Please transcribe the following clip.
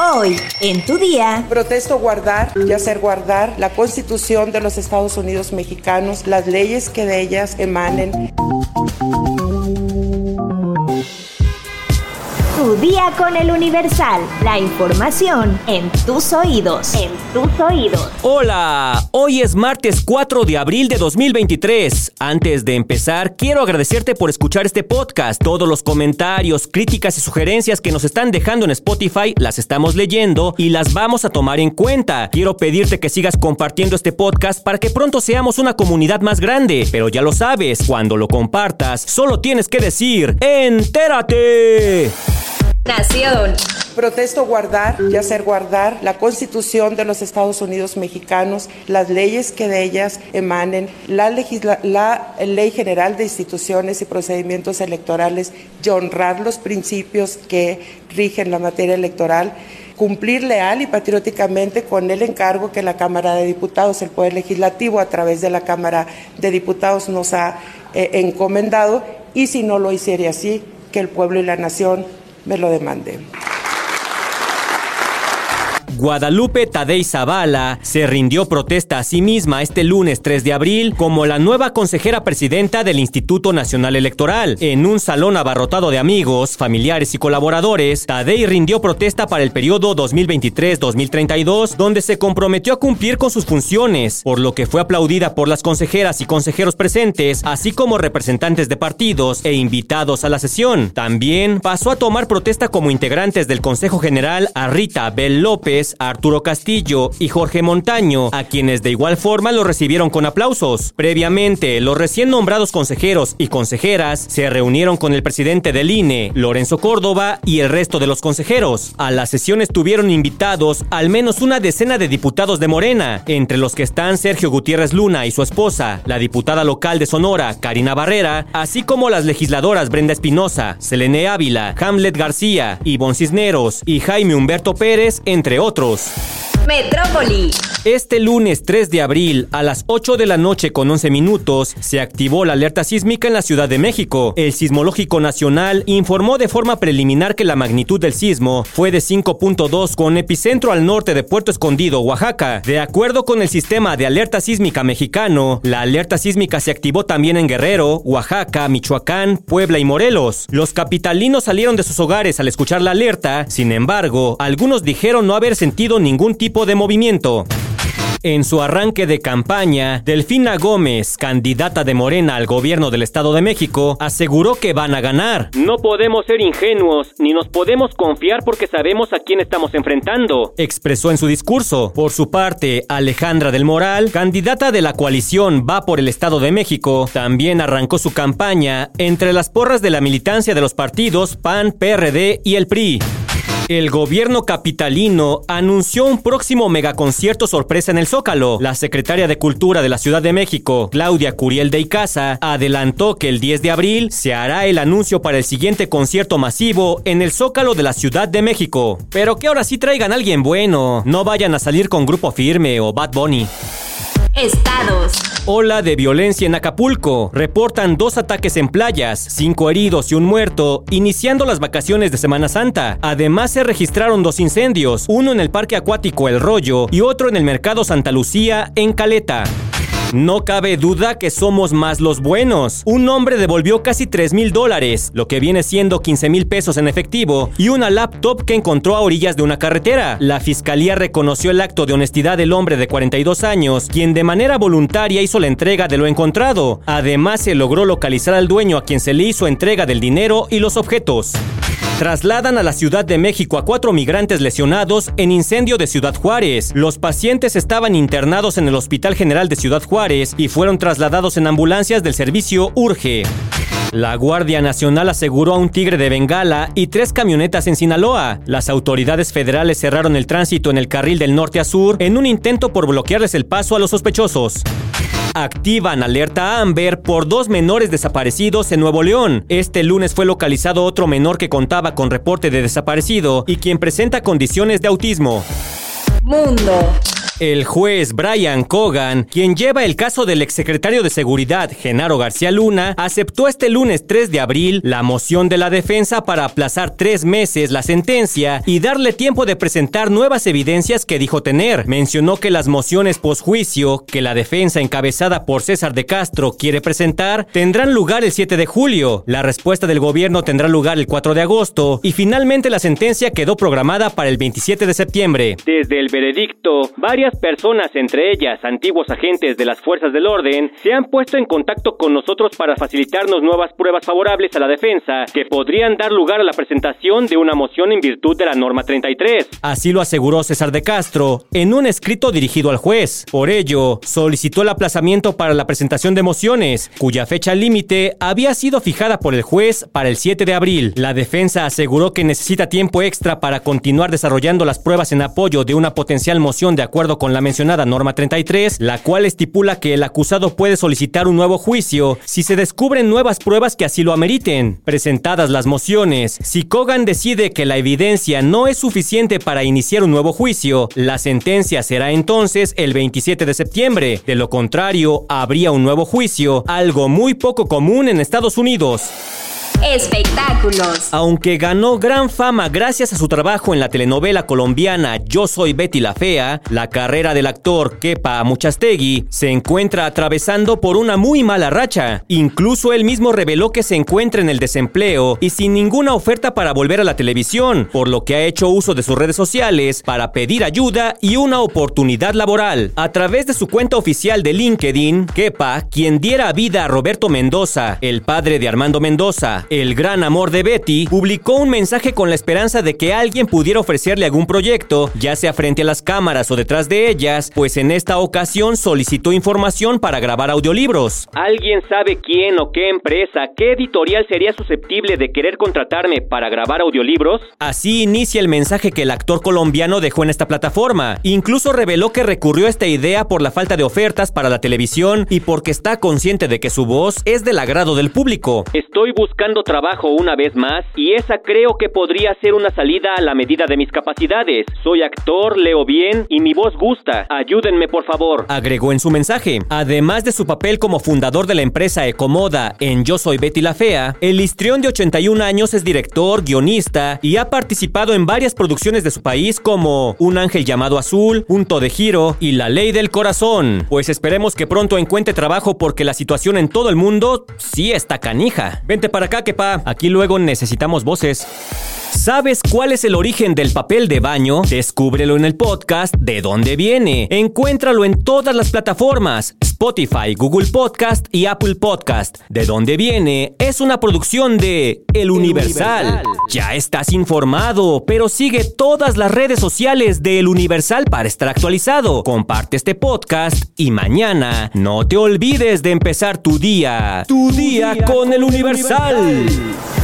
Hoy, en tu día. Protesto guardar y hacer guardar la Constitución de los Estados Unidos mexicanos, las leyes que de ellas emanen. Tu día con el Universal. La información en tus oídos. En tus oídos. Hola, hoy es martes 4 de abril de 2023. Antes de empezar, quiero agradecerte por escuchar este podcast. Todos los comentarios, críticas y sugerencias que nos están dejando en Spotify las estamos leyendo y las vamos a tomar en cuenta. Quiero pedirte que sigas compartiendo este podcast para que pronto seamos una comunidad más grande. Pero ya lo sabes, cuando lo compartas, solo tienes que decir, ¡entérate! Nación. Protesto guardar y hacer guardar la Constitución de los Estados Unidos mexicanos, las leyes que de ellas emanen, la, Ley General de Instituciones y Procedimientos Electorales y honrar los principios que rigen la materia electoral cumplir leal y patrióticamente con el encargo que la Cámara de Diputados, el Poder Legislativo, a través de la Cámara de Diputados nos ha eh, encomendado y si no lo hiciera así, que el pueblo y la nación me lo demande. Guadalupe Tadei Zavala se rindió protesta a sí misma este lunes 3 de abril como la nueva consejera presidenta del Instituto Nacional Electoral. En un salón abarrotado de amigos, familiares y colaboradores, Tadei rindió protesta para el periodo 2023-2032, donde se comprometió a cumplir con sus funciones, por lo que fue aplaudida por las consejeras y consejeros presentes, así como representantes de partidos e invitados a la sesión. También pasó a tomar protesta como integrantes del Consejo General a Rita Bel López, Arturo Castillo y Jorge Montaño, a quienes de igual forma lo recibieron con aplausos. Previamente, los recién nombrados consejeros y consejeras se reunieron con el presidente del INE, Lorenzo Córdoba, y el resto de los consejeros. A la sesión estuvieron invitados al menos una decena de diputados de Morena, entre los que están Sergio Gutiérrez Luna y su esposa, la diputada local de Sonora, Karina Barrera, así como las legisladoras Brenda Espinosa, Selene Ávila, Hamlet García, Ivonne Cisneros y Jaime Humberto Pérez, entre otros. trouxe. Metrópoli. Este lunes 3 de abril a las 8 de la noche con 11 minutos se activó la alerta sísmica en la Ciudad de México. El Sismológico Nacional informó de forma preliminar que la magnitud del sismo fue de 5.2 con epicentro al norte de Puerto Escondido, Oaxaca. De acuerdo con el sistema de alerta sísmica mexicano, la alerta sísmica se activó también en Guerrero, Oaxaca, Michoacán, Puebla y Morelos. Los capitalinos salieron de sus hogares al escuchar la alerta, sin embargo, algunos dijeron no haber sentido ningún tipo de movimiento. En su arranque de campaña, Delfina Gómez, candidata de Morena al gobierno del Estado de México, aseguró que van a ganar. No podemos ser ingenuos, ni nos podemos confiar porque sabemos a quién estamos enfrentando, expresó en su discurso. Por su parte, Alejandra del Moral, candidata de la coalición Va por el Estado de México, también arrancó su campaña entre las porras de la militancia de los partidos PAN, PRD y el PRI. El gobierno capitalino anunció un próximo megaconcierto sorpresa en el Zócalo. La secretaria de Cultura de la Ciudad de México, Claudia Curiel de Icaza, adelantó que el 10 de abril se hará el anuncio para el siguiente concierto masivo en el Zócalo de la Ciudad de México. Pero que ahora sí traigan a alguien bueno, no vayan a salir con Grupo Firme o Bad Bunny. Estados. Ola de violencia en Acapulco. Reportan dos ataques en playas, cinco heridos y un muerto, iniciando las vacaciones de Semana Santa. Además se registraron dos incendios, uno en el Parque Acuático El Rollo y otro en el Mercado Santa Lucía en Caleta. No cabe duda que somos más los buenos. Un hombre devolvió casi 3 mil dólares, lo que viene siendo 15 mil pesos en efectivo, y una laptop que encontró a orillas de una carretera. La fiscalía reconoció el acto de honestidad del hombre de 42 años, quien de manera voluntaria hizo la entrega de lo encontrado. Además, se logró localizar al dueño a quien se le hizo entrega del dinero y los objetos. Trasladan a la Ciudad de México a cuatro migrantes lesionados en incendio de Ciudad Juárez. Los pacientes estaban internados en el Hospital General de Ciudad Juárez y fueron trasladados en ambulancias del servicio Urge. La Guardia Nacional aseguró a un tigre de Bengala y tres camionetas en Sinaloa. Las autoridades federales cerraron el tránsito en el carril del norte a sur en un intento por bloquearles el paso a los sospechosos activan alerta Amber por dos menores desaparecidos en Nuevo León. Este lunes fue localizado otro menor que contaba con reporte de desaparecido y quien presenta condiciones de autismo. Mundo. El juez Brian Cogan, quien lleva el caso del exsecretario de Seguridad Genaro García Luna, aceptó este lunes 3 de abril la moción de la defensa para aplazar tres meses la sentencia y darle tiempo de presentar nuevas evidencias que dijo tener. Mencionó que las mociones posjuicio que la defensa encabezada por César de Castro quiere presentar tendrán lugar el 7 de julio. La respuesta del gobierno tendrá lugar el 4 de agosto y finalmente la sentencia quedó programada para el 27 de septiembre. Desde el veredicto, varias personas, entre ellas antiguos agentes de las fuerzas del orden, se han puesto en contacto con nosotros para facilitarnos nuevas pruebas favorables a la defensa que podrían dar lugar a la presentación de una moción en virtud de la norma 33. Así lo aseguró César de Castro en un escrito dirigido al juez. Por ello, solicitó el aplazamiento para la presentación de mociones, cuya fecha límite había sido fijada por el juez para el 7 de abril. La defensa aseguró que necesita tiempo extra para continuar desarrollando las pruebas en apoyo de una potencial moción de acuerdo con la mencionada norma 33, la cual estipula que el acusado puede solicitar un nuevo juicio si se descubren nuevas pruebas que así lo ameriten. Presentadas las mociones, si Kogan decide que la evidencia no es suficiente para iniciar un nuevo juicio, la sentencia será entonces el 27 de septiembre. De lo contrario, habría un nuevo juicio, algo muy poco común en Estados Unidos. Espectáculos. Aunque ganó gran fama gracias a su trabajo en la telenovela colombiana Yo soy Betty la Fea, la carrera del actor Kepa Muchastegui se encuentra atravesando por una muy mala racha. Incluso él mismo reveló que se encuentra en el desempleo y sin ninguna oferta para volver a la televisión, por lo que ha hecho uso de sus redes sociales para pedir ayuda y una oportunidad laboral. A través de su cuenta oficial de LinkedIn, Kepa, quien diera vida a Roberto Mendoza, el padre de Armando Mendoza, el gran amor de Betty, publicó un mensaje con la esperanza de que alguien pudiera ofrecerle algún proyecto, ya sea frente a las cámaras o detrás de ellas, pues en esta ocasión solicitó información para grabar audiolibros. ¿Alguien sabe quién o qué empresa, qué editorial sería susceptible de querer contratarme para grabar audiolibros? Así inicia el mensaje que el actor colombiano dejó en esta plataforma. Incluso reveló que recurrió a esta idea por la falta de ofertas para la televisión y porque está consciente de que su voz es del agrado del público. Estoy buscando trabajo una vez más y esa creo que podría ser una salida a la medida de mis capacidades. Soy actor, leo bien y mi voz gusta. Ayúdenme por favor. Agregó en su mensaje. Además de su papel como fundador de la empresa Ecomoda en Yo Soy Betty la Fea, el histrión de 81 años es director, guionista y ha participado en varias producciones de su país como Un ángel llamado azul, Punto de giro y La ley del corazón. Pues esperemos que pronto encuentre trabajo porque la situación en todo el mundo sí está canija. Vente para acá Aquí luego necesitamos voces. ¿Sabes cuál es el origen del papel de baño? Descúbrelo en el podcast De dónde viene. Encuéntralo en todas las plataformas. Spotify, Google Podcast y Apple Podcast. De dónde viene es una producción de El Universal. Universal. Ya estás informado, pero sigue todas las redes sociales de El Universal para estar actualizado. Comparte este podcast y mañana no te olvides de empezar tu día. Tu, día, día, con El Universal.